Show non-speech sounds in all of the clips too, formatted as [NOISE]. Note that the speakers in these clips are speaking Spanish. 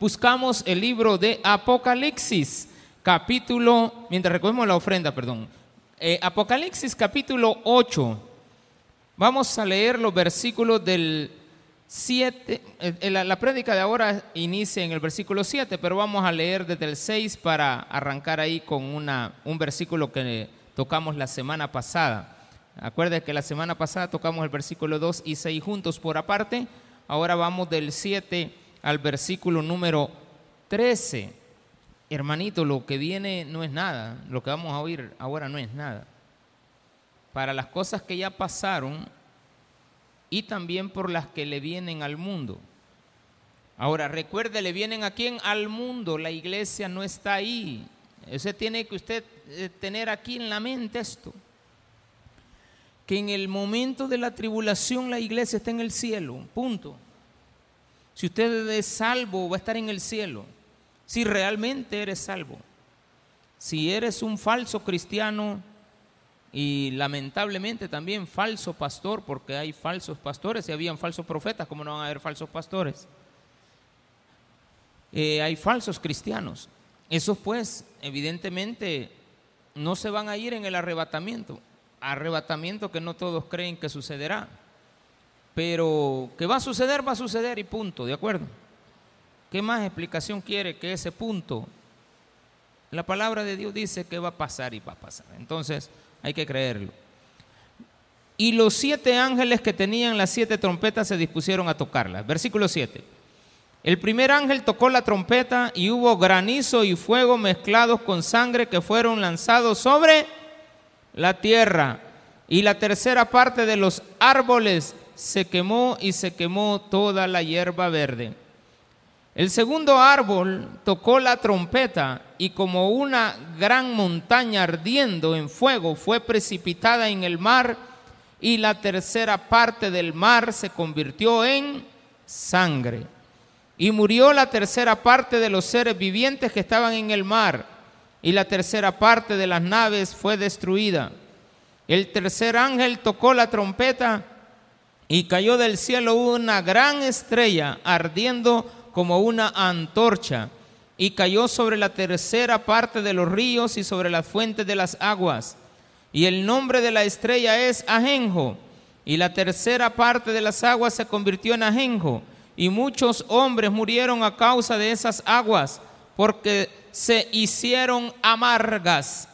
buscamos el libro de Apocalipsis, capítulo, mientras recogemos la ofrenda, perdón. Eh, Apocalipsis capítulo 8. Vamos a leer los versículos del 7. eh, la, la prédica de ahora inicia en el versículo 7, pero vamos a leer desde el 6 para arrancar ahí con una, un versículo que tocamos la semana pasada. Acuérdense que la semana pasada tocamos el versículo 2 y 6 juntos por aparte. Ahora vamos del 7 al versículo número 13. Hermanito, lo que viene no es nada. Lo que vamos a oír ahora no es nada. Para las cosas que ya pasaron y también por las que le vienen al mundo. Ahora, recuerde, le vienen a quién? Al mundo. La iglesia no está ahí. Eso tiene que usted eh, tener aquí en la mente esto que en el momento de la tribulación la iglesia está en el cielo, punto. Si usted es salvo, va a estar en el cielo. Si realmente eres salvo. Si eres un falso cristiano y lamentablemente también falso pastor, porque hay falsos pastores y habían falsos profetas, ¿cómo no van a haber falsos pastores? Eh, hay falsos cristianos. Esos pues evidentemente no se van a ir en el arrebatamiento arrebatamiento que no todos creen que sucederá. Pero que va a suceder, va a suceder y punto, ¿de acuerdo? ¿Qué más explicación quiere que ese punto? La palabra de Dios dice que va a pasar y va a pasar. Entonces hay que creerlo. Y los siete ángeles que tenían las siete trompetas se dispusieron a tocarlas. Versículo 7. El primer ángel tocó la trompeta y hubo granizo y fuego mezclados con sangre que fueron lanzados sobre la tierra y la tercera parte de los árboles se quemó y se quemó toda la hierba verde. El segundo árbol tocó la trompeta y como una gran montaña ardiendo en fuego fue precipitada en el mar y la tercera parte del mar se convirtió en sangre. Y murió la tercera parte de los seres vivientes que estaban en el mar y la tercera parte de las naves fue destruida. El tercer ángel tocó la trompeta y cayó del cielo una gran estrella ardiendo como una antorcha y cayó sobre la tercera parte de los ríos y sobre las fuentes de las aguas. Y el nombre de la estrella es Ajenjo. Y la tercera parte de las aguas se convirtió en Ajenjo. Y muchos hombres murieron a causa de esas aguas, porque se hicieron amargas.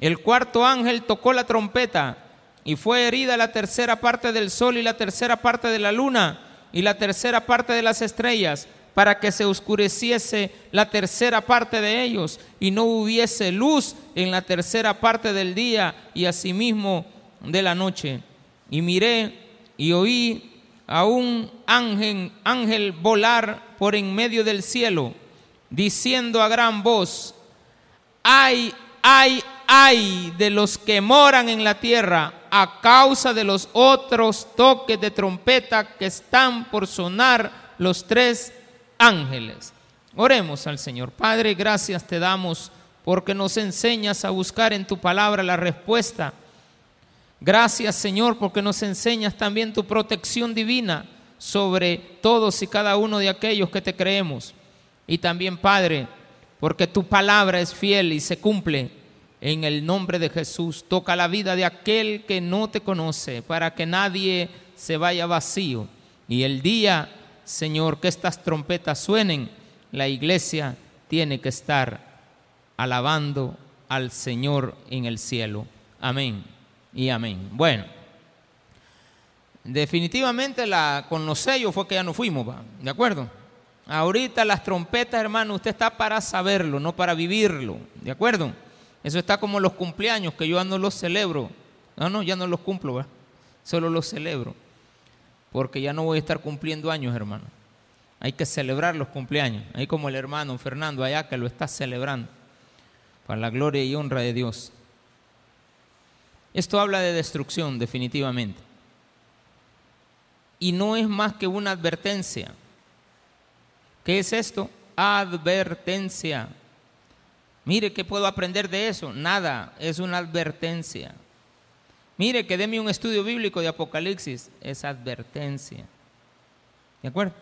El cuarto ángel tocó la trompeta y fue herida la tercera parte del sol y la tercera parte de la luna y la tercera parte de las estrellas para que se oscureciese la tercera parte de ellos y no hubiese luz en la tercera parte del día y asimismo de la noche. Y miré y oí a un ángel, ángel volar por en medio del cielo diciendo a gran voz, ay, ay, ay de los que moran en la tierra a causa de los otros toques de trompeta que están por sonar los tres ángeles. Oremos al Señor. Padre, gracias te damos porque nos enseñas a buscar en tu palabra la respuesta. Gracias Señor porque nos enseñas también tu protección divina sobre todos y cada uno de aquellos que te creemos. Y también, Padre, porque tu palabra es fiel y se cumple. En el nombre de Jesús, toca la vida de aquel que no te conoce, para que nadie se vaya vacío. Y el día, Señor, que estas trompetas suenen, la iglesia tiene que estar alabando al Señor en el cielo. Amén y amén. Bueno, definitivamente la, con los sellos fue que ya no fuimos. ¿de acuerdo? Ahorita las trompetas, hermano, usted está para saberlo, no para vivirlo. ¿De acuerdo? Eso está como los cumpleaños, que yo ya no los celebro. No, no, ya no los cumplo, solo los celebro. Porque ya no voy a estar cumpliendo años, hermano. Hay que celebrar los cumpleaños. Ahí como el hermano Fernando allá que lo está celebrando. Para la gloria y honra de Dios. Esto habla de destrucción, definitivamente. Y no es más que una advertencia. ¿Qué es esto? Advertencia. Mire, ¿qué puedo aprender de eso? Nada, es una advertencia. Mire, que deme un estudio bíblico de Apocalipsis, es advertencia. ¿De acuerdo?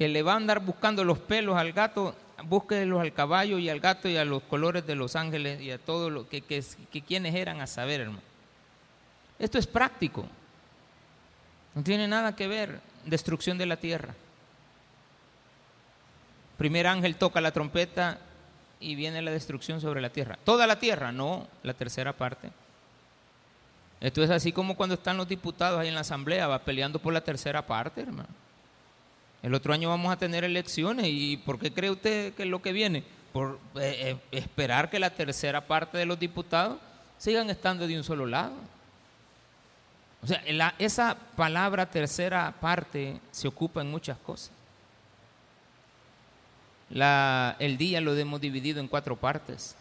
que le va a andar buscando los pelos al gato, búsquelos al caballo y al gato y a los colores de los ángeles y a todo lo que, que, que quienes eran a saber, hermano. Esto es práctico. No tiene nada que ver destrucción de la tierra. Primer ángel toca la trompeta y viene la destrucción sobre la tierra. Toda la tierra, no, la tercera parte. Esto es así como cuando están los diputados ahí en la asamblea, va peleando por la tercera parte, hermano. El otro año vamos a tener elecciones y ¿por qué cree usted que es lo que viene? Por eh, eh, esperar que la tercera parte de los diputados sigan estando de un solo lado. O sea, esa palabra tercera parte se ocupa en muchas cosas. El día lo hemos dividido en cuatro partes.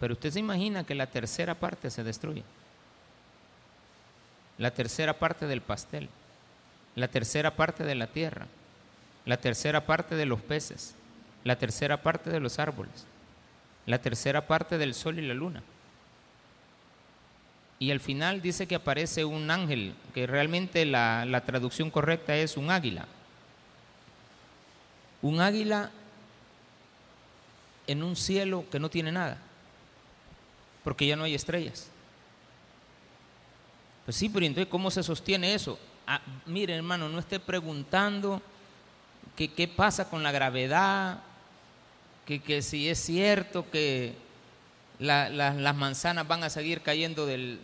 Pero usted se imagina que la tercera parte se destruye. La tercera parte del pastel. La tercera parte de la tierra. La tercera parte de los peces. La tercera parte de los árboles. La tercera parte del sol y la luna y al final dice que aparece un ángel, que realmente la, traducción correcta es un águila. Un águila en un cielo que no tiene nada, porque ya no hay estrellas. Pues sí, pero entonces, ¿cómo se sostiene eso? Ah, mire, hermano, no esté preguntando qué pasa con la gravedad, que, que si es cierto que las manzanas van a seguir cayendo del,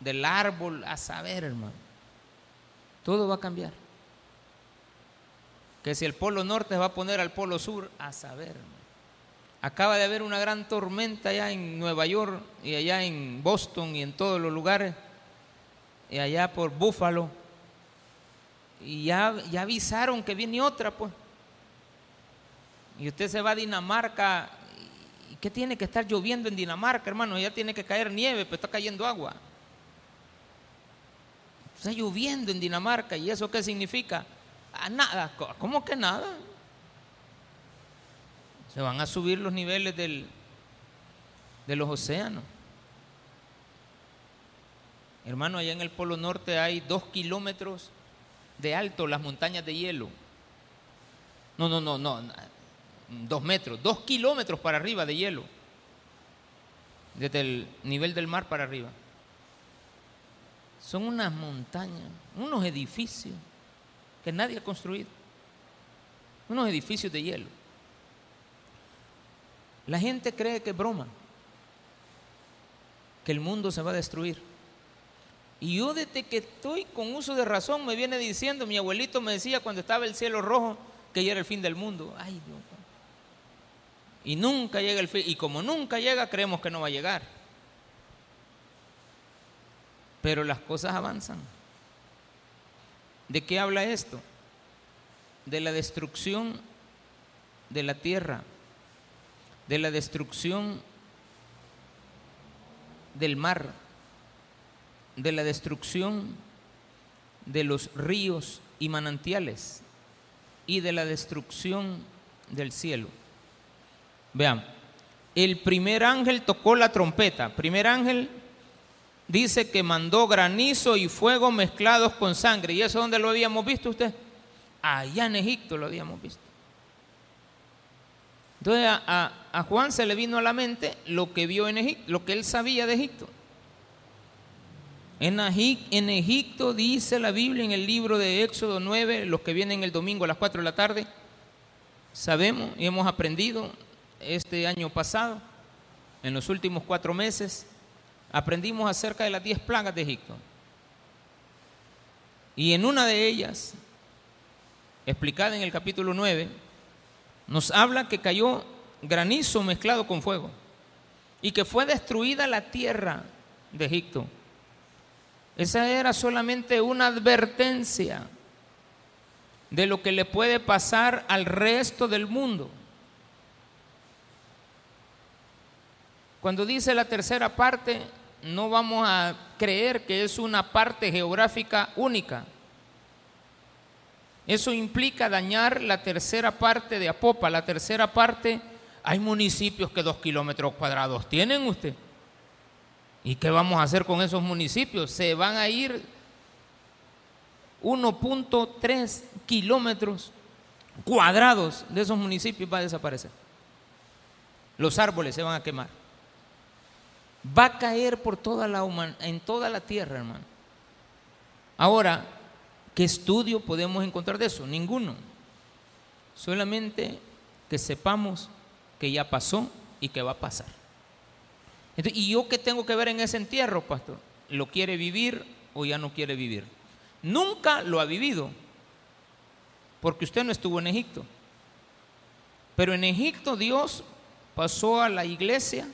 del árbol, a saber, hermano. Todo va a cambiar. Que si el polo norte va a poner al polo sur, a saber. Acaba de haber una gran tormenta allá en Nueva York y allá en Boston y en todos los lugares, y allá por Búfalo. Y ya, ya avisaron que viene otra, pues. Y usted se va a Dinamarca ¿Qué tiene que estar lloviendo en Dinamarca, hermano? Ya tiene que caer nieve, pero está cayendo agua. Está lloviendo en Dinamarca. ¿Y eso qué significa? Nada. ¿Cómo que nada? Se van a subir los niveles del, de los océanos. Hermano, allá en el Polo Norte hay dos kilómetros de alto las montañas de hielo. No, no, no, no dos metros, dos kilómetros para arriba de hielo, desde el nivel del mar para arriba. Son unas montañas, unos edificios que nadie ha construido, unos edificios de hielo. La gente cree que es broma, que el mundo se va a destruir. Y yo desde que estoy con uso de razón me viene diciendo, mi abuelito me decía cuando estaba el cielo rojo, que ya era el fin del mundo. Ay Dios, y nunca llega el fin. Y como nunca llega, creemos que no va a llegar. Pero las cosas avanzan. ¿De qué habla esto? De la destrucción de la tierra, de la destrucción del mar, de la destrucción de los ríos y manantiales y de la destrucción del cielo. Vean, el primer ángel tocó la trompeta. Primer ángel dice que mandó granizo y fuego mezclados con sangre. ¿Y eso dónde lo habíamos visto usted? Allá en Egipto lo habíamos visto. Entonces a, Juan se le vino a la mente lo que vio en Egipto, lo que él sabía de Egipto. En, en Egipto dice la Biblia en el libro de Éxodo 9, los que vienen el domingo a las 4 de la tarde, sabemos y hemos aprendido este año pasado, en los últimos cuatro meses, aprendimos acerca de las diez plagas de Egipto. Y en una de ellas, explicada en el capítulo 9, nos habla que cayó granizo mezclado con fuego y que fue destruida la tierra de Egipto. Esa era solamente una advertencia de lo que le puede pasar al resto del mundo. Cuando dice la tercera parte, no vamos a creer que es una parte geográfica única. Eso implica dañar la tercera parte de Apopa. La tercera parte, hay municipios que dos kilómetros cuadrados tienen usted. ¿Y qué vamos a hacer con esos municipios? Se van a ir 1.3 kilómetros cuadrados de esos municipios va a desaparecer. Los árboles se van a quemar. Va a caer por toda la en toda la tierra, hermano. Ahora, ¿qué estudio podemos encontrar de eso? Ninguno. Solamente que sepamos que ya pasó y que va a pasar. ¿Y yo qué tengo que ver en ese entierro, pastor? ¿Lo quiere vivir o ya no quiere vivir? Nunca lo ha vivido, porque usted no estuvo en Egipto. Pero en Egipto Dios pasó a la iglesia,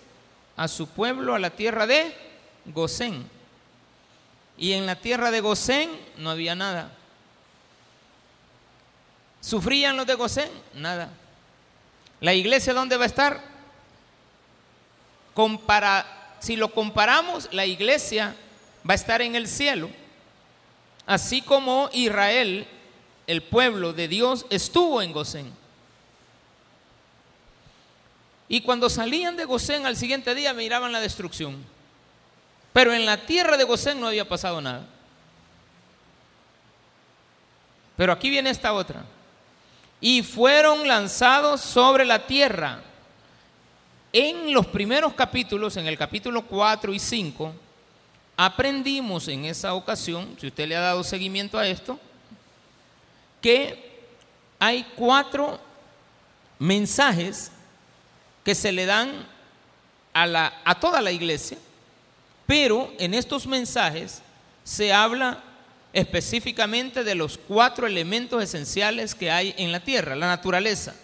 a su pueblo, a la tierra de Gosén. Y en la tierra de Gosén no había nada. ¿Sufrían los de Gosén? Nada. ¿La iglesia dónde va a estar? Compara, si lo comparamos, la iglesia va a estar en el cielo, así como Israel, el pueblo de Dios, estuvo en Gosén. Y cuando salían de Gosén al siguiente día miraban la destrucción. Pero en la tierra de Gosén no había pasado nada. Pero aquí viene esta otra. Y fueron lanzados sobre la tierra. En los primeros capítulos, en el capítulo 4 y 5, aprendimos en esa ocasión, si usted le ha dado seguimiento a esto, que hay cuatro mensajes que se le dan a, la, a toda la iglesia, pero en estos mensajes se habla específicamente de los cuatro elementos esenciales que hay en la tierra, la naturaleza.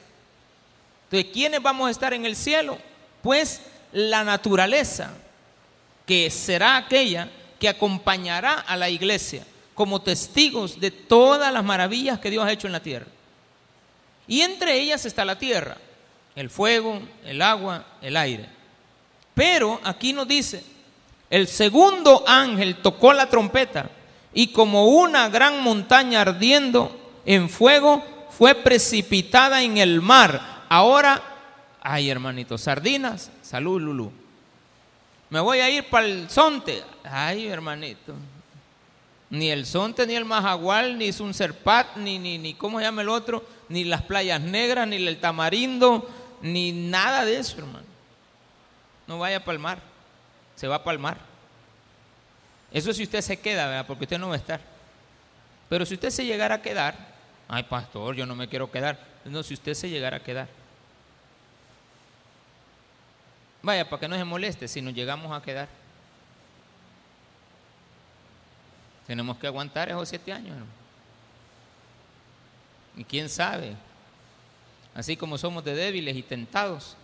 Entonces, ¿quiénes vamos a estar en el cielo? Pues la naturaleza, que será aquella que acompañará a la iglesia como testigos de todas las maravillas que Dios ha hecho en la tierra. Y entre ellas está la tierra, el fuego, el agua, el aire. Pero aquí nos dice, el segundo ángel tocó la trompeta y como una gran montaña ardiendo en fuego fue precipitada en el mar. Ahora, ay hermanito, sardinas, salud Lulú. Me voy a ir para el Sonte. Ay hermanito, ni el Sonte, ni el Majagual, ni Sunserpat, ni, ni, ni cómo se llama el otro, ni las playas negras, ni el Tamarindo, ni nada de eso, hermano. No vaya para el mar, se va para el mar. Eso si usted se queda, ¿verdad? Porque usted no va a estar. Pero si usted se llegara a quedar, ay pastor, yo no me quiero quedar. No, si usted se llegara a quedar. Vaya, para que no se moleste si nos llegamos a quedar. Tenemos que aguantar esos siete años. Y quién sabe, así como somos de débiles y tentados,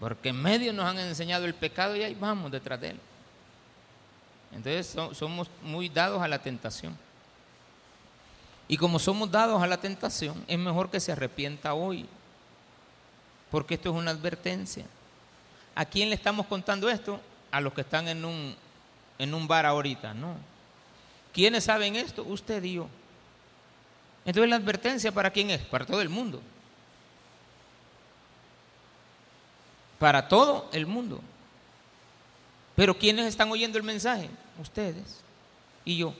porque en medio nos han enseñado el pecado y ahí vamos detrás de él. Entonces somos muy dados a la tentación. Y como somos dados a la tentación, es mejor que se arrepienta hoy, porque esto es una advertencia. ¿A quién le estamos contando esto? A los que están en un, en un bar ahorita, no. ¿Quiénes saben esto? Usted y yo. Entonces la advertencia para quién es? Para todo el mundo. Para todo el mundo. Pero ¿quiénes están oyendo el mensaje? Ustedes y yo.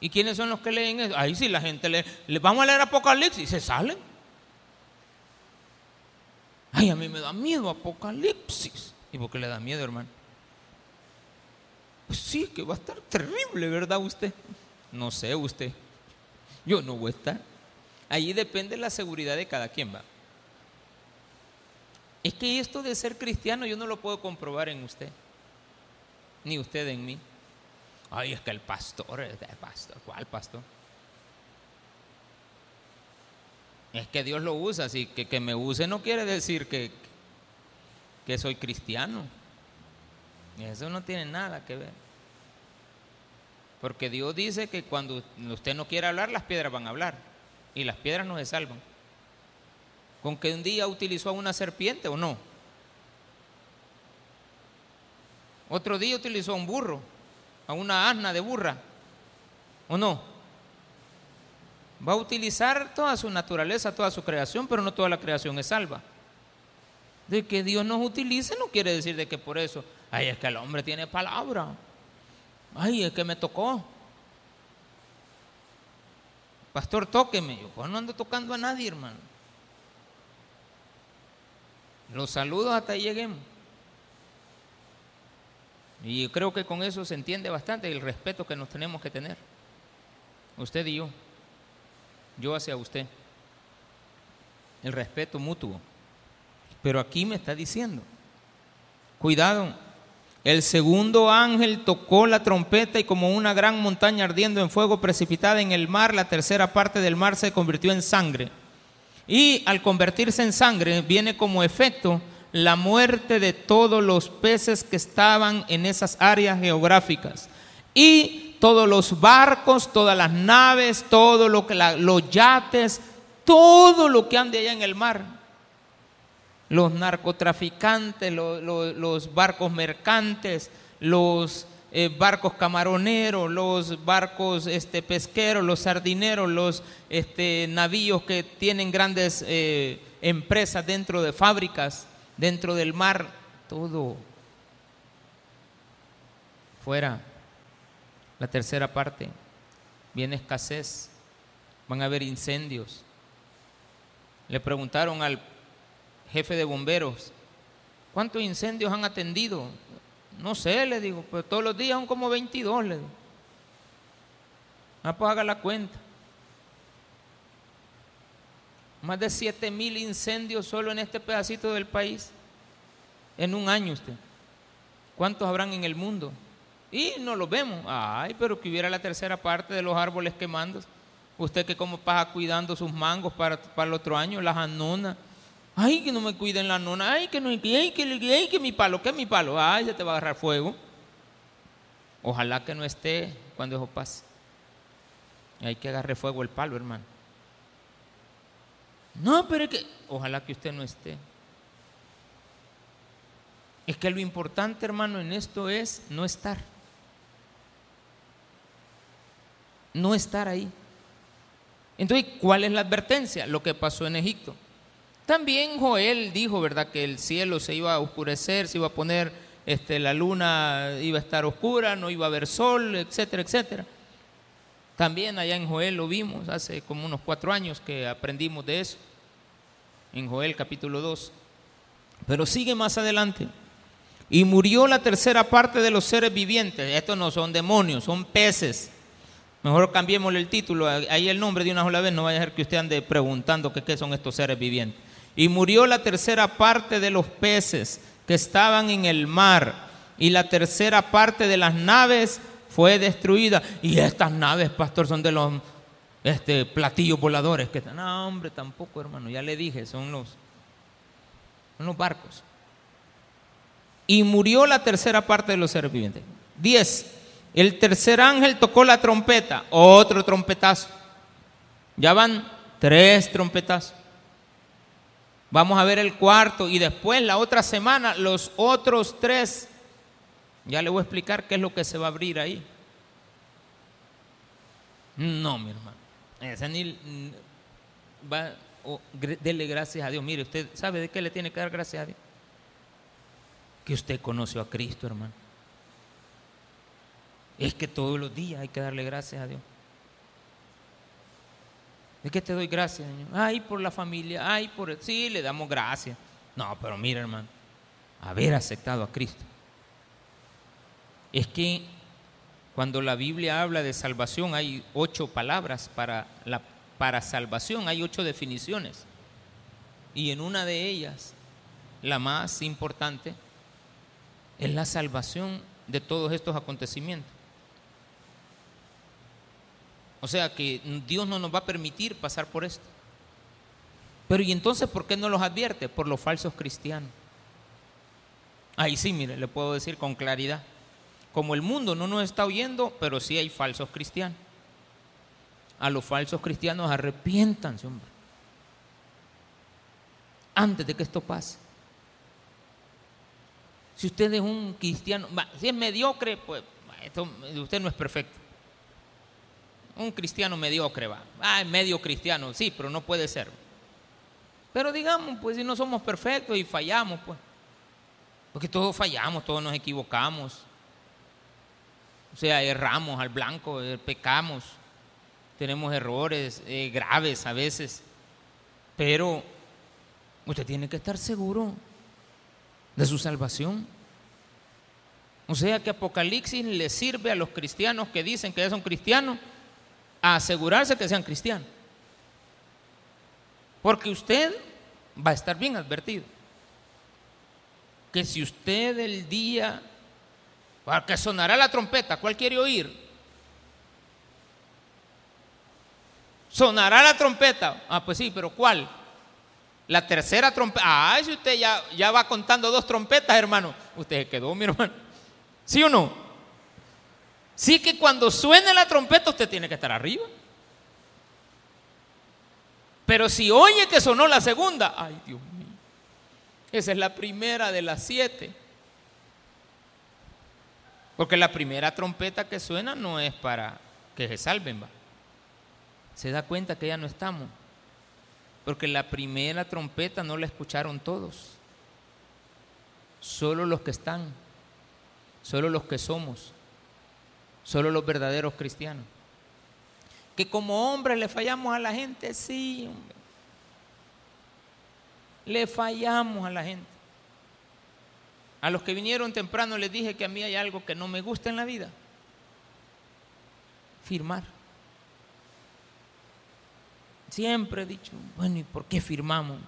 ¿Y quiénes son los que leen eso? Ahí sí la gente lee. Le vamos a leer Apocalipsis y se salen. Ay, a mí me da miedo Apocalipsis. ¿Y por qué le da miedo, hermano? Pues sí, que va a estar terrible, ¿verdad usted? No sé usted. Yo no voy a estar. Allí depende la seguridad de cada quien va. Es que esto de ser cristiano yo no lo puedo comprobar en usted, ni usted en mí. Ay, es que el pastor, el pastor, ¿cuál pastor? Es que Dios lo usa, así que que me use no quiere decir que, que soy cristiano. Eso no tiene nada que ver. Porque Dios dice que cuando usted no quiere hablar, las piedras van a hablar. Y las piedras no se salvan. ¿Con que un día utilizó a una serpiente o no? Otro día utilizó a un burro, a una asna de burra, ¿o no? Va a utilizar toda su naturaleza, toda su creación, pero no toda la creación es salva. De que Dios nos utilice no quiere decir de que por eso, ay, es que el hombre tiene palabra. Ay, es que me tocó. pastor, tóqueme. Yo, pues no ando tocando a nadie, hermano. Los saludos hasta ahí lleguemos. Y creo que con eso se entiende bastante el respeto que nos tenemos que tener. Usted y yo. Yo hacia usted. El respeto mutuo. Pero aquí me está diciendo, cuidado, el segundo ángel tocó la trompeta y como una gran montaña ardiendo en fuego precipitada en el mar, la tercera parte del mar se convirtió en sangre. Y al convertirse en sangre viene como efecto la muerte de todos los peces que estaban en esas áreas geográficas. Y todos los barcos, todas las naves, todo lo los yates, todo lo que ande allá en el mar. Los narcotraficantes, los barcos mercantes, los eh, barcos camaroneros, los barcos este, pesqueros, los sardineros, los este, navíos que tienen grandes eh, empresas dentro de fábricas, dentro del mar, todo fuera. La tercera parte, viene escasez, van a haber incendios. Le preguntaron al jefe de bomberos, ¿cuántos incendios han atendido? No sé, le digo, pues todos los días son como 22, le digo. Ah, pues haga la cuenta. Más de 7 mil incendios solo en este pedacito del país. En un año usted. ¿Cuántos habrán en el mundo? Y no los vemos. Ay, pero que hubiera la tercera parte de los árboles quemando. Usted que como pasa cuidando sus mangos para, para el otro año, las anonas. Ay, que no me cuiden la nona. Ay, que no, ay, que, mi palo, que mi palo. Ay, se te va a agarrar fuego. Ojalá que no esté cuando eso pase. Hay que agarre fuego el palo, hermano. No, pero es que, ojalá que usted no esté. Es que lo importante, hermano, en esto es no estar. No estar ahí. Entonces, ¿cuál es la advertencia? Lo que pasó en Egipto. También Joel dijo, ¿verdad?, que el cielo se iba a oscurecer, se iba a poner, este, la luna iba a estar oscura, no iba a haber sol, etcétera, etcétera. También allá en Joel lo vimos, hace como unos cuatro años que aprendimos de eso, en Joel capítulo 2. Pero sigue más adelante. Y murió la tercera parte de los seres vivientes. Estos no son demonios, son peces. Mejor cambiémosle el título, ahí el nombre de una sola vez, no vaya a ser que usted ande preguntando qué son estos seres vivientes. Y murió la tercera parte de los peces que estaban en el mar, y la tercera parte de las naves fue destruida. Y estas naves, pastor, son de los este, platillos voladores que. No, hombre, tampoco, hermano, ya le dije, son los, son los barcos. Y murió la tercera parte de los seres vivientes. Diez. El tercer ángel tocó la trompeta, otro trompetazo. Ya van tres trompetazos. Vamos a ver el cuarto y después la otra semana los otros tres. Ya le voy a explicar qué es lo que se va a abrir ahí. No, mi hermano. Ese ni va, dele gracias a Dios. Mire, usted sabe de qué le tiene que dar gracias a Dios. Que usted conoció a Cristo, hermano. Es que todos los días hay que darle gracias a Dios. ¿De qué te doy gracias, Señor? Ay, por la familia, ay, por... El... Sí, le damos gracias. No, pero mira, hermano, haber aceptado a Cristo. Es que cuando la Biblia habla de salvación hay ocho palabras para, para salvación, hay ocho definiciones. Y en una de ellas, la más importante, es la salvación de todos estos acontecimientos. O sea que Dios no nos va a permitir pasar por esto. Pero ¿y entonces por qué no los advierte? Por los falsos cristianos. Ahí sí, mire, le puedo decir con claridad. Como el mundo no nos está oyendo, pero sí hay falsos cristianos. A los falsos cristianos arrepiéntanse, hombre. Antes de que esto pase. Si usted es un cristiano, si es mediocre, pues usted no es perfecto un cristiano mediocre va. Ah, medio cristiano, sí, pero no puede ser. Pero digamos, pues si no somos perfectos y fallamos, pues. Porque todos fallamos, todos nos equivocamos. O sea, erramos al blanco, eh, pecamos. tenemos errores eh, graves a veces, pero usted tiene que estar seguro de su salvación. O sea que Apocalipsis le sirve a los cristianos que dicen que ya son cristianos a asegurarse que sean cristianos. Porque usted va a estar bien advertido. Que si usted el día, que sonará la trompeta, ¿cuál quiere oír? Sonará la trompeta. Ah, pues sí, pero ¿cuál? La tercera trompeta. Ah, si usted ya, ya va contando dos trompetas, hermano. Usted se quedó, mi hermano. ¿Sí o no? Sí que cuando suene la trompeta usted tiene que estar arriba. Pero si oye que sonó la segunda, ay Dios mío, esa es la primera de las siete. Porque la primera trompeta que suena no es para que se salven, va. Se da cuenta que ya no estamos. Porque la primera trompeta no la escucharon todos. Solo los que están. Solo los que somos. Solo los verdaderos cristianos. Que como hombres le fallamos a la gente, sí, hombre. Le fallamos a la gente. A los que vinieron temprano les dije que a mí hay algo que no me gusta en la vida. Firmar. Siempre he dicho, bueno, ¿y por qué firmamos?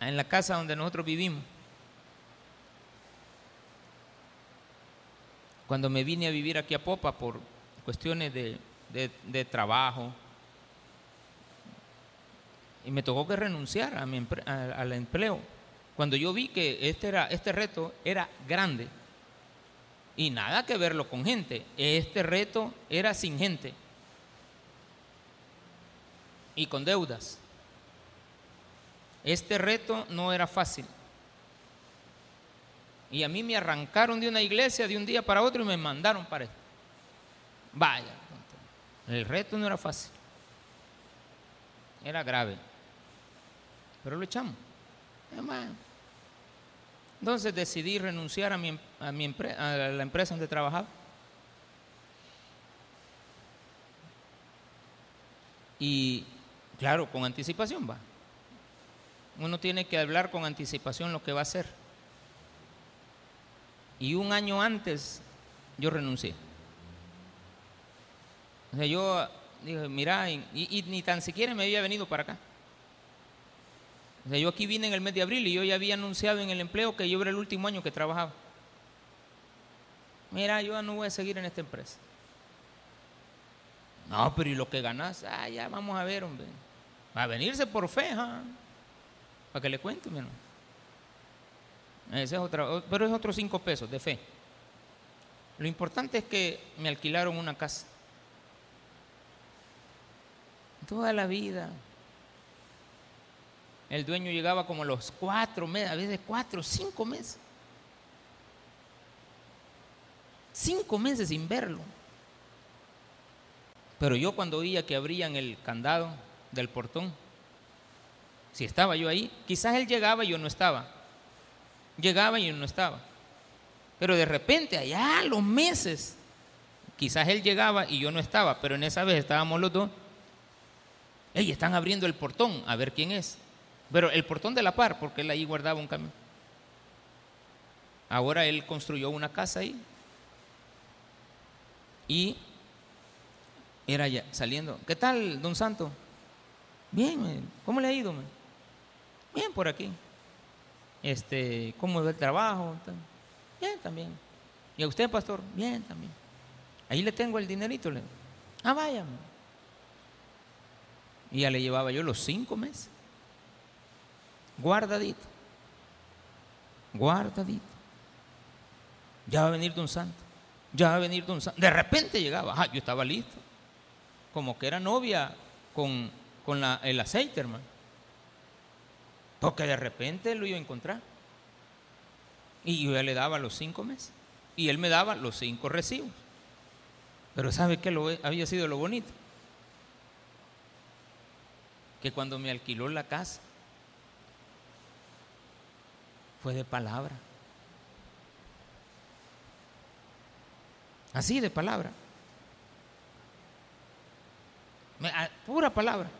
En la casa donde nosotros vivimos. Cuando me vine a vivir aquí a Popa por cuestiones de, trabajo. Y me tocó que renunciar a mi, al empleo. Cuando yo vi que este, era, este reto era grande y nada que verlo con gente, este reto era sin gente y con deudas. Este reto no era fácil. Y a mí me arrancaron de una iglesia de un día para otro y me mandaron para esto. Vaya, el reto no era fácil, era grave, pero lo echamos. Entonces decidí renunciar a, mi, a, mi a la empresa donde trabajaba. Y claro, con anticipación va. Uno tiene que hablar con anticipación lo que va a hacer. Y un año antes yo renuncié. O sea, yo dije, mira, y, ni tan siquiera me había venido para acá. O sea, yo aquí vine en el mes de abril y yo ya había anunciado en el empleo que yo era el último año que trabajaba. Mira, yo no voy a seguir en esta empresa. No, pero ¿y lo que ganas? Ah, ya vamos a ver, hombre. Va a venirse por fe, Para que le cuente, menos. Ese es otra, pero es otros cinco pesos de fe. Lo importante es que me alquilaron una casa. Toda la vida. El dueño llegaba como los cuatro meses, a veces cuatro, cinco meses. Cinco meses sin verlo. Pero yo cuando oía que abrían el candado del portón, si estaba yo ahí, quizás él llegaba y yo no estaba. Llegaba y no estaba. Pero de repente, allá los meses, quizás él llegaba y yo no estaba, pero en esa vez estábamos los dos Ey, están abriendo el portón, a ver quién es. Pero el portón de la par, porque él ahí guardaba un camión. Ahora él construyó una casa ahí. Y era ya saliendo. ¿Qué tal, don Santo? Bien, ¿cómo le ha ido? Bien por aquí. Este, ¿cómo va el trabajo? Bien también. ¿Y a usted, pastor? Bien también. Ahí le tengo el dinerito. Le... Ah, vaya. Y ya le llevaba yo los cinco meses. Guardadito. Guardadito. Ya va a venir Don Santo. Ya va a venir Don Santo. De repente llegaba. Ah, yo estaba listo. Como que era novia con, con el aceite, hermano. Porque de repente lo iba a encontrar. Y yo ya le daba los cinco meses. Y él me daba los cinco recibos. Pero ¿sabe qué había sido lo bonito? que cuando me alquiló la casa fue de palabra. Así de palabra. Pura palabra.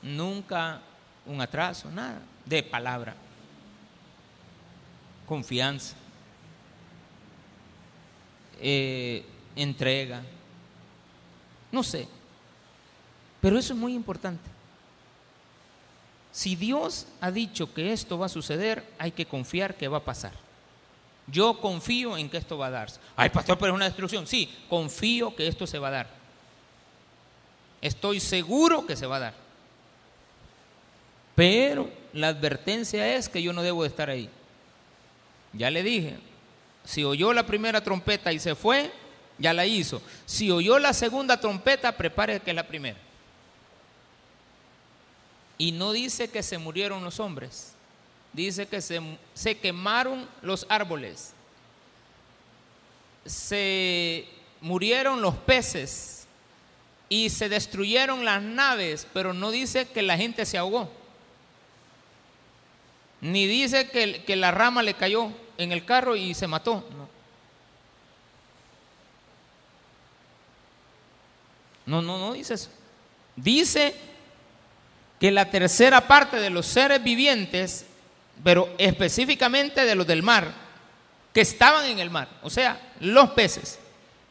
Nunca un atraso, nada. De palabra. Confianza. Eh, entrega. No sé. Pero eso es muy importante. Si Dios ha dicho que esto va a suceder, hay que confiar que va a pasar. Yo confío en que esto va a darse. Ay, pastor, pero es una destrucción. Sí, confío que esto se va a dar. Estoy seguro que se va a dar. Pero la advertencia es que yo no debo de estar ahí. Ya le dije, si oyó la primera trompeta y se fue, ya la hizo. Si oyó la segunda trompeta, prepare que es la primera. Y no dice que se murieron los hombres, dice que se, se quemaron los árboles, se murieron los peces y se destruyeron las naves, pero no dice que la gente se ahogó. Ni dice que, que la rama le cayó en el carro y se mató. No, no, no dice eso. Dice que la tercera parte de los seres vivientes, pero específicamente de los del mar, que estaban en el mar, o sea, los peces,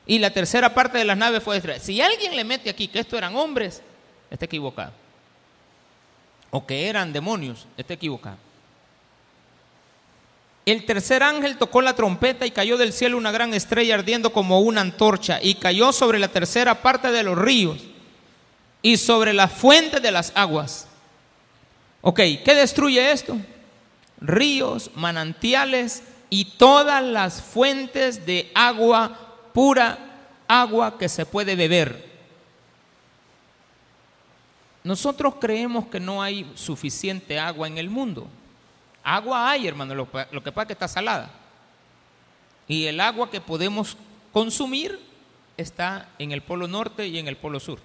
y la tercera parte de las naves fue destruida. Si alguien le mete aquí que esto eran hombres, está equivocado. O que eran demonios, está equivocado. El tercer ángel tocó la trompeta y cayó del cielo una gran estrella ardiendo como una antorcha y cayó sobre la tercera parte de los ríos y sobre las fuentes de las aguas. Ok, ¿qué destruye esto? Ríos, manantiales y todas las fuentes de agua pura, agua que se puede beber. Nosotros creemos que no hay suficiente agua en el mundo. Agua hay, hermano, lo, que pasa es que está salada. Y el agua que podemos consumir está en el polo norte y en el polo sur.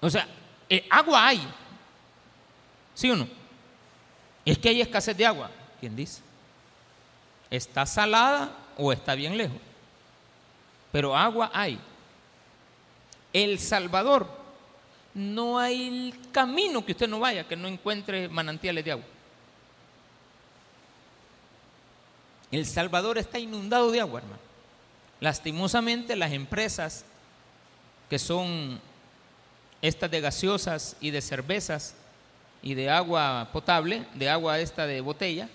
O sea, eh, agua hay. ¿Sí o no? Es que hay escasez de agua. ¿Quién dice? ¿Está salada o está bien lejos? Pero agua hay. El Salvador no hay camino que usted no vaya que no encuentre manantiales de agua. El Salvador está inundado de agua, hermano. Lastimosamente las empresas que son estas de gaseosas y de cervezas y de agua potable, de agua esta de botella,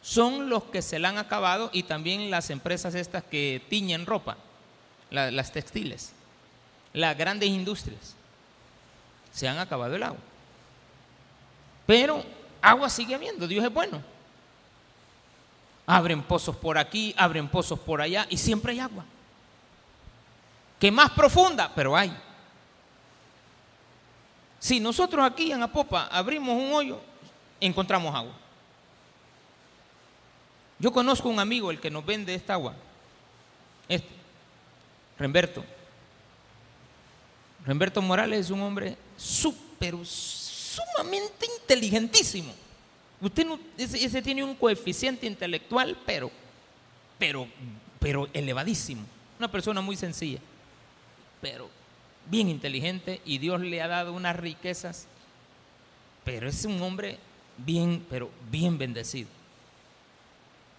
son los que se la han acabado y también las empresas estas que tiñen ropa, las textiles, las grandes industrias se han acabado el agua. Pero agua sigue habiendo, Dios es bueno. Abren pozos por aquí, abren pozos por allá y siempre hay agua. Que más profunda, pero hay. Si nosotros aquí en Apopa abrimos un hoyo, encontramos agua. Yo conozco un amigo, el que nos vende esta agua, este, Remberto. Remberto Morales es un hombre súper, sumamente inteligentísimo. Usted no, ese, tiene un coeficiente intelectual, pero, pero, pero elevadísimo. Una persona muy sencilla, pero bien inteligente y Dios le ha dado unas riquezas, pero es un hombre bien, pero bien bendecido.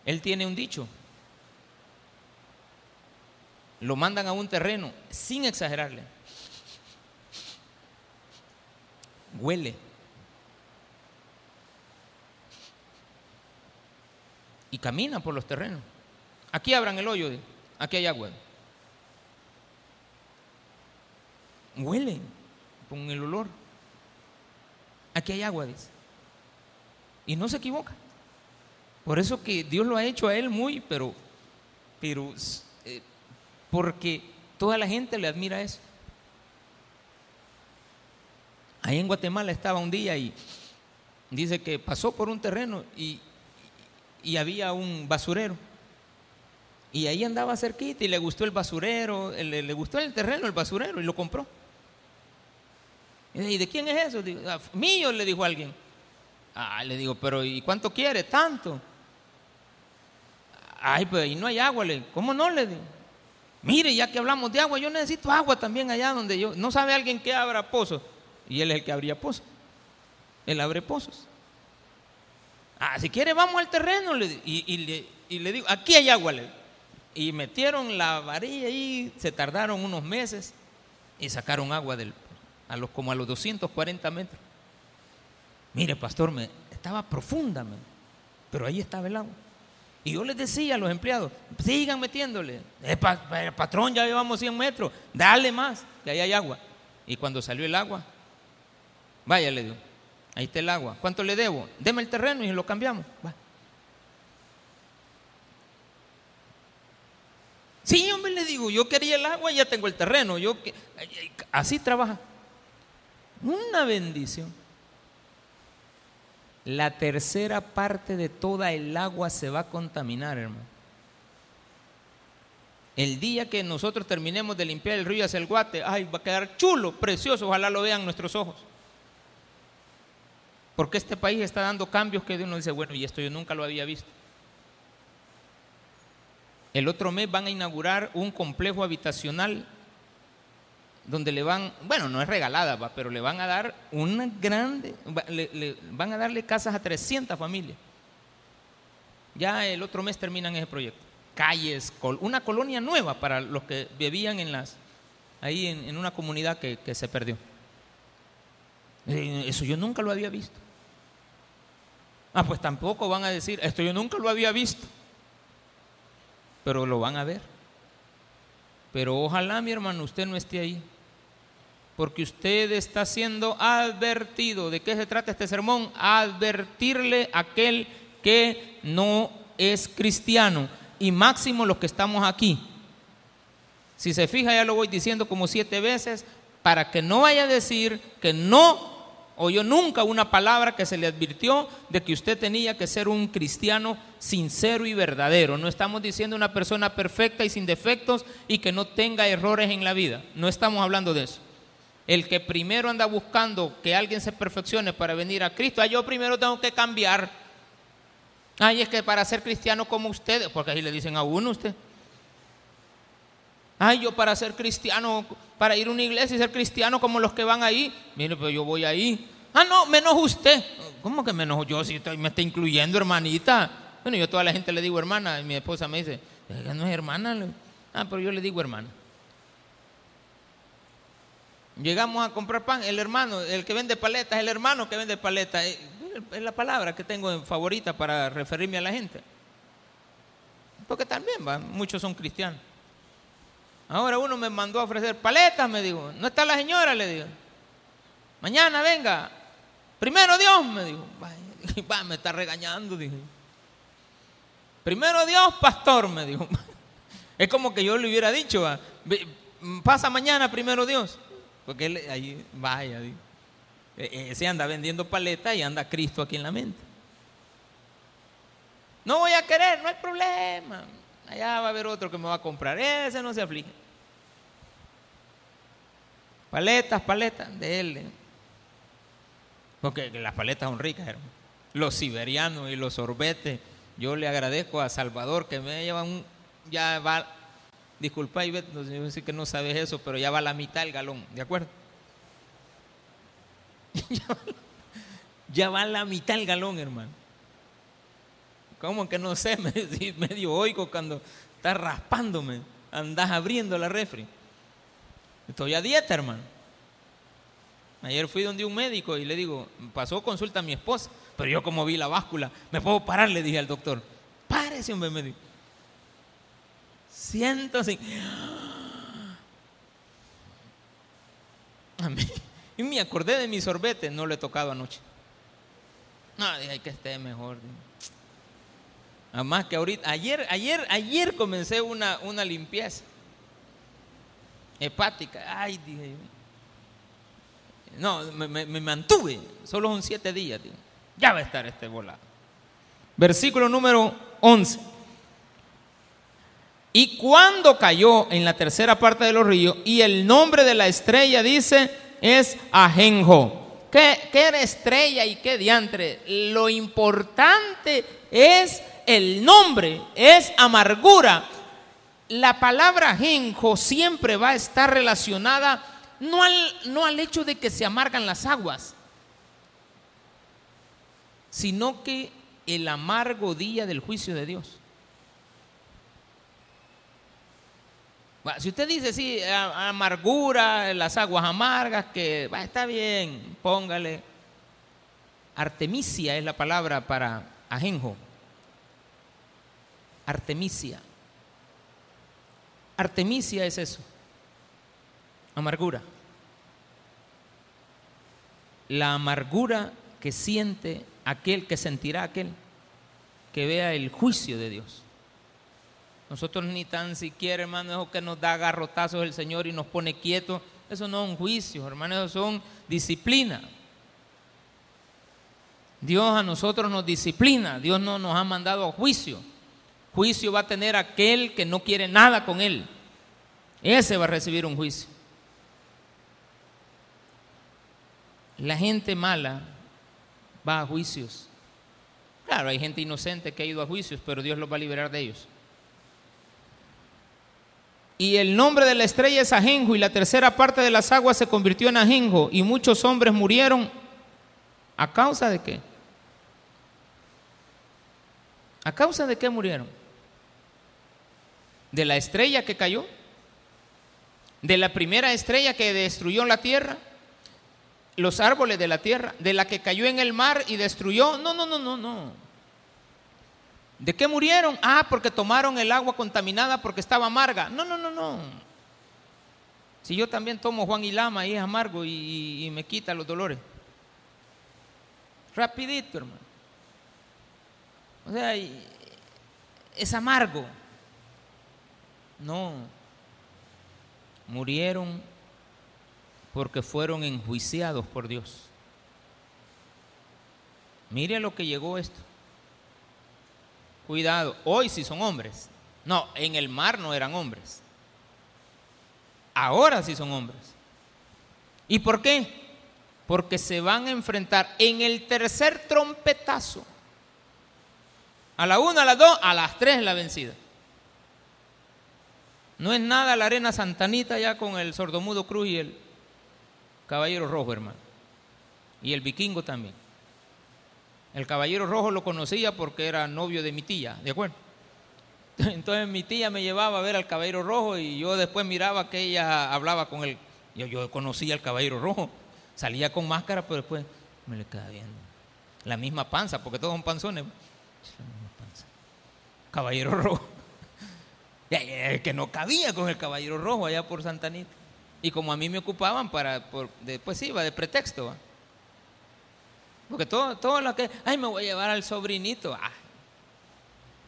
Él tiene un dicho. Lo mandan a un terreno, sin exagerarle huele. Y camina por los terrenos. Aquí abran el hoyo, aquí hay agua. Huele con el olor. Aquí hay agua, dice. Y no se equivoca. Por eso que Dios lo ha hecho a él muy, pero, pero, eh, porque toda la gente le admira eso. Ahí en Guatemala estaba un día y dice que pasó por un terreno y, había un basurero. Y ahí andaba cerquita y le gustó el basurero, le, gustó el terreno, el basurero, y lo compró. Y de quién es eso? Ah, mío, le dijo alguien. Ah, le digo, pero ¿y cuánto quiere? Tanto. Ay, pues ahí no hay agua. Le, ¿Cómo no? Le digo. Mire, ya que hablamos de agua, yo necesito agua también allá donde yo. No sabe alguien que abra pozos. Y él es el que abría pozos. Él abre pozos. Ah, si quiere, vamos al terreno. y, le, digo, aquí hay agua. y metieron la varilla ahí, se tardaron unos meses y sacaron agua del, a los, como a los 240 metros. Mire, pastor, me, estaba profunda, pero ahí estaba el agua. Y yo les decía a los empleados, sigan metiéndole. Eh, patrón, ya llevamos 100 metros, dale más, que ahí hay agua. Y cuando salió el agua, vaya, le digo, ahí está el agua. ¿Cuánto le debo? Deme el terreno y lo cambiamos. Va. Sí, hombre, le digo, yo quería el agua y ya tengo el terreno. Yo, así trabaja. Una bendición la tercera parte de toda el agua se va a contaminar, hermano. El día que nosotros terminemos de limpiar el río hacia el Guate, ay, va a quedar chulo, precioso, ojalá lo vean nuestros ojos. Porque este país está dando cambios que uno dice, bueno, y esto yo nunca lo había visto. El otro mes van a inaugurar un complejo habitacional donde le van, bueno, no es regalada, pero le van a dar una grande, le, van a darle casas a 300 familias. Ya el otro mes terminan ese proyecto. Calles, una colonia nueva para los que vivían en las, ahí en, una comunidad que, se perdió. Eh, eso yo nunca lo había visto. Ah, pues tampoco van a decir, esto yo nunca lo había visto. Pero lo van a ver. Pero ojalá, mi hermano, usted no esté ahí porque usted está siendo advertido. ¿De qué se trata este sermón? Advertirle a aquel que no es cristiano y máximo los que estamos aquí. Si se fija, ya lo voy diciendo como siete veces, para que no vaya a decir que no oyó nunca una palabra que se le advirtió de que usted tenía que ser un cristiano sincero y verdadero. No estamos diciendo una persona perfecta y sin defectos y que no tenga errores en la vida. No estamos hablando de eso. El que primero anda buscando que alguien se perfeccione para venir a Cristo, ah, yo primero tengo que cambiar. Ay, es que para ser cristiano como ustedes, porque ahí le dicen a uno usted. Ay, yo para ser cristiano, para ir a una iglesia y ser cristiano como los que van ahí. Mire, pero yo voy ahí. Ah, no, menos usted. ¿Cómo que menos yo? Si me está incluyendo, hermanita. Bueno, yo a toda la gente le digo hermana. Mi esposa me dice, no es hermana. Ah, pero yo le digo hermana. Llegamos a comprar pan, el hermano, el que vende paletas, el hermano que vende paletas. Eh, es la palabra que tengo en favorita para referirme a la gente. Porque también muchos son cristianos. Ahora uno me mandó a ofrecer paletas, me dijo. No está la señora, le digo. Mañana venga. Primero Dios, me dijo. [LAUGHS] Va, me está regañando, dije. Primero Dios, pastor, me dijo. [LAUGHS] Es como que yo le hubiera dicho, pasa mañana primero Dios. Porque él ahí, vaya, e, e, ese anda vendiendo paletas y anda Cristo aquí en la mente. No voy a querer, no hay problema. Allá va a haber otro que me va a comprar. Ese no se aflige. Paletas, paletas, de él. Porque las paletas son ricas, hermano. Los siberianos y los sorbetes. Yo le agradezco a Salvador que me lleva un. Ya va Disculpa, Ivette, yo sé que no sabes eso, pero ya va la mitad el galón, ¿de acuerdo? [LAUGHS] ya va la mitad el galón, hermano. ¿Cómo que no sé? [LAUGHS] Medio oigo cuando estás raspándome, andas abriendo la refri. Estoy a dieta, hermano. Ayer fui donde un médico y le digo, pasó consulta a mi esposa, pero yo como vi la báscula, ¿me puedo parar? Le dije al doctor, párese, hombre, me dijo. Siento así. [GASPS] Y me acordé de mi sorbete, no lo he tocado anoche. No, dije que esté mejor. Además que ahorita, ayer, ayer, ayer comencé una, una limpieza hepática. Ay, dije No, me, mantuve. Solo son siete días. Ya va a estar este volado. Versículo número 11. Y cuando cayó en la tercera parte de los ríos, y el nombre de la estrella dice es Ajenjo. ¿Qué, ¿Qué, era estrella y qué diantre? Lo importante es el nombre, es amargura. la palabra genjo siempre va a estar relacionada no al, no al hecho de que se amargan las aguas, sino que el amargo día del juicio de Dios. Si usted dice, sí, amargura, las aguas amargas, que está bien, póngale. Artemisia es la palabra para ajenjo. Artemisia. Artemisia es eso. Amargura. La amargura que siente aquel que sentirá aquel que vea el juicio de Dios. Nosotros ni tan siquiera, hermano, eso que nos da garrotazos el Señor y nos pone quietos. Eso no es un juicio, hermano, eso son disciplina. Dios a nosotros nos disciplina, Dios no nos ha mandado a juicio. Juicio va a tener aquel que no quiere nada con Él. Ese va a recibir un juicio. La gente mala va a juicios. Claro, hay gente inocente que ha ido a juicios, pero Dios los va a liberar de ellos. Y el nombre de la estrella es Ajenjo, y la tercera parte de las aguas se convirtió en Ajenjo, y muchos hombres murieron. ¿A causa de qué? ¿A causa de qué murieron? ¿De la estrella que cayó? ¿De la primera estrella que destruyó la tierra? ¿Los árboles de la tierra? ¿De la que cayó en el mar y destruyó? No, no, no, no, no. ¿De qué murieron? Ah, porque tomaron el agua contaminada porque estaba amarga. No, no, no, no. Si yo también tomo Juan y Lama y es amargo y, me quita los dolores. Rapidito, hermano. O sea, es amargo. No. Murieron porque fueron enjuiciados por Dios. Mire lo que llegó esto. Cuidado, hoy sí son hombres. No, en el mar no eran hombres. Ahora sí son hombres. ¿Y por qué? Porque se van a enfrentar en el tercer trompetazo. A la una, a las dos, a las tres la vencida. No es nada la arena santanita ya con el sordomudo cruz y el caballero rojo, hermano. Y el vikingo también. El caballero rojo lo conocía porque era novio de mi tía, ¿de acuerdo? [LAUGHS] Entonces mi tía me llevaba a ver al caballero rojo y yo después miraba que ella hablaba con él. Yo, yo conocía al caballero rojo, salía con máscara, pero después me le quedaba viendo. La misma panza, porque todos son panzones. La misma panza. Caballero [LAUGHS] rojo. Que no cabía con el caballero rojo allá por Santanita. Y como a mí me ocupaban para, por, después iba de pretexto. Porque todo, todo lo que, ay, me voy a llevar al sobrinito. Ah,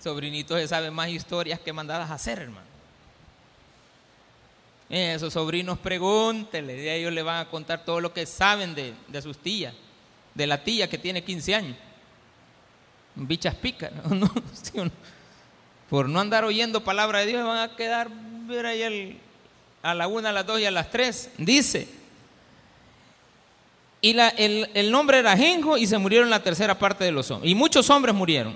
sobrinito se sabe más historias que mandadas a hacer, hermano. Esos sobrinos pregúntenle, ellos le van a contar todo lo que saben de, sus tías, de la tía que tiene 15 años. Bichas picas, [LAUGHS] por no andar oyendo palabra de Dios, van a quedar ver ahí a la una, a las dos y a las tres. Dice, y el, nombre era Genjo y se murieron la tercera parte de los hombres. Y muchos hombres murieron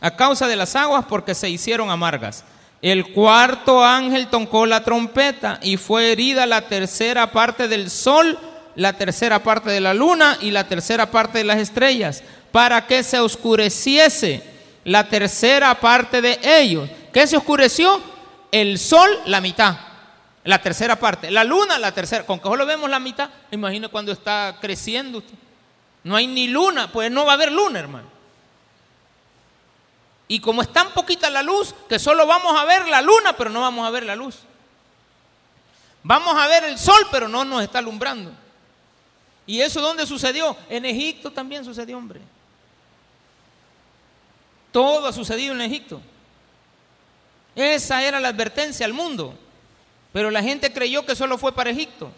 a causa de las aguas porque se hicieron amargas. El cuarto ángel tocó la trompeta y fue herida la tercera parte del sol, la tercera parte de la luna y la tercera parte de las estrellas, para que se oscureciese la tercera parte de ellos. ¿Qué se oscureció? El sol, la mitad la tercera parte. La luna, la tercera. Con que solo vemos la mitad, imagino cuando está creciendo. No hay ni luna, pues no va a haber luna, hermano. Y como es tan poquita la luz, que solo vamos a ver la luna, pero no vamos a ver la luz. Vamos a ver el sol, pero no nos está alumbrando. ¿Y eso dónde sucedió? En Egipto también sucedió, hombre. Todo ha sucedido en Egipto. Esa era la advertencia al mundo. Pero la gente creyó que solo fue para Egipto.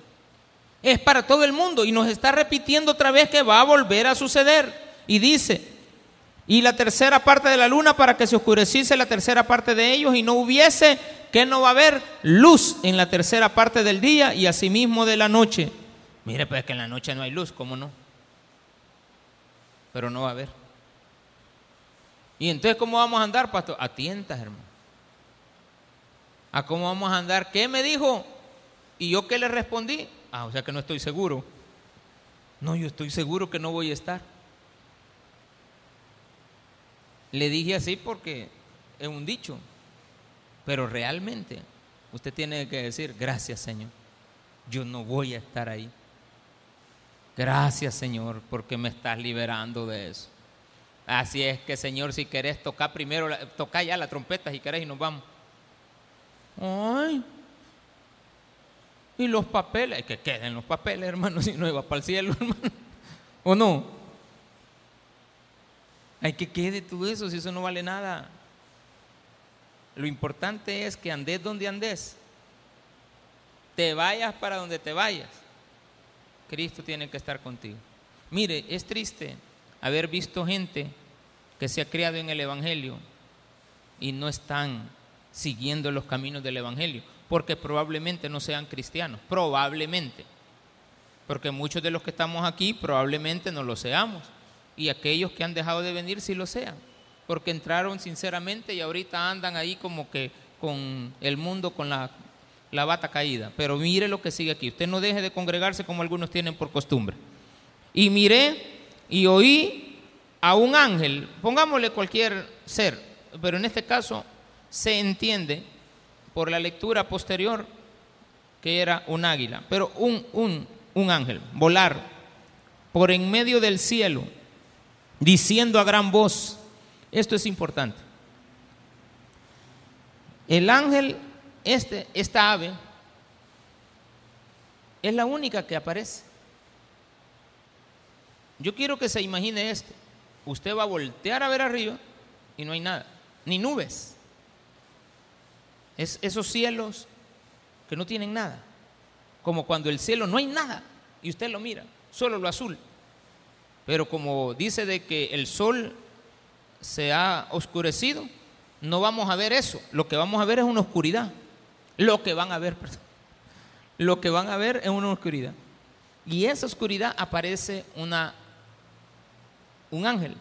Es para todo el mundo y nos está repitiendo otra vez que va a volver a suceder. Y dice, y la tercera parte de la luna para que se oscureciese la tercera parte de ellos y no hubiese, que no va a haber luz en la tercera parte del día y asimismo de la noche. Mire, pues que en la noche no hay luz, ¿cómo no? Pero no va a haber. ¿Y entonces cómo vamos a andar, pastor? A tientas, hermano. ¿A cómo vamos a andar? ¿Qué me dijo? ¿Y yo qué le respondí? Ah, o sea que no estoy seguro. No, yo estoy seguro que no voy a estar. Le dije así porque es un dicho, pero realmente usted tiene que decir, gracias Señor, yo no voy a estar ahí. Gracias Señor porque me estás liberando de eso. Así es que Señor, si querés tocar primero, toca ya la trompeta si querés y nos vamos. Ay, y los papeles, que queden los papeles, hermano, [LAUGHS] si no iba para el cielo, hermano. ¿O no? Hay que quede todo eso, si eso no vale nada. Lo importante es que andes donde andes. Te vayas para donde te vayas. Cristo tiene que estar contigo. Mire, es triste haber visto gente que se ha criado en el Evangelio y no están siguiendo los caminos del Evangelio, porque probablemente no sean cristianos, probablemente, porque muchos de los que estamos aquí probablemente no lo seamos, y aquellos que han dejado de venir sí lo sean, porque entraron sinceramente y ahorita andan ahí como que con el mundo con la, la bata caída, pero mire lo que sigue aquí, usted no deje de congregarse como algunos tienen por costumbre. Y miré y oí a un ángel, pongámosle cualquier ser, pero en este caso se entiende por la lectura posterior que era un águila, pero un, un, un ángel, volar por en medio del cielo, diciendo a gran voz, esto es importante, el ángel, este, esta ave, es la única que aparece. Yo quiero que se imagine esto. Usted va a voltear a ver arriba y no hay nada, ni nubes. Es esos cielos que no tienen nada. Como cuando el cielo no hay nada y usted lo mira, solo lo azul. Pero como dice de que el sol se ha oscurecido, no vamos a ver eso. Lo que vamos a ver es una oscuridad. Lo que van a ver, [LAUGHS] perdón. Lo que van a ver es una oscuridad. Y esa oscuridad aparece una, un ángel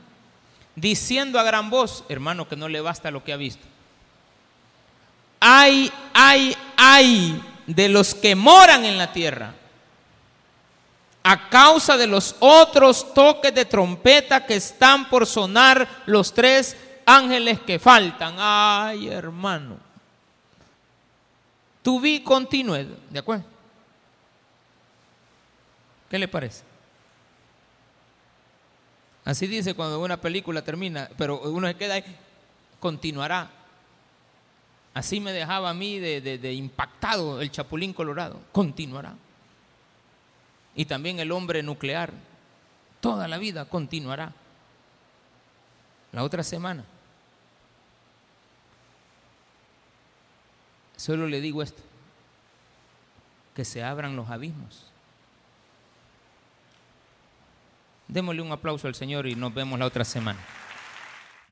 diciendo a gran voz, hermano, que no le basta lo que ha visto ay, ay, ay de los que moran en la tierra a causa de los otros toques de trompeta que están por sonar los tres ángeles que faltan. Ay, hermano. To be continued, ¿de acuerdo? ¿Qué le parece? Así dice cuando una película termina, pero uno se queda ahí, continuará. Así me dejaba a mí de, impactado el Chapulín Colorado. Continuará. Y también el hombre nuclear. Toda la vida continuará. La otra semana. Solo le digo esto. Que se abran los abismos. Démosle un aplauso al Señor y nos vemos la otra semana.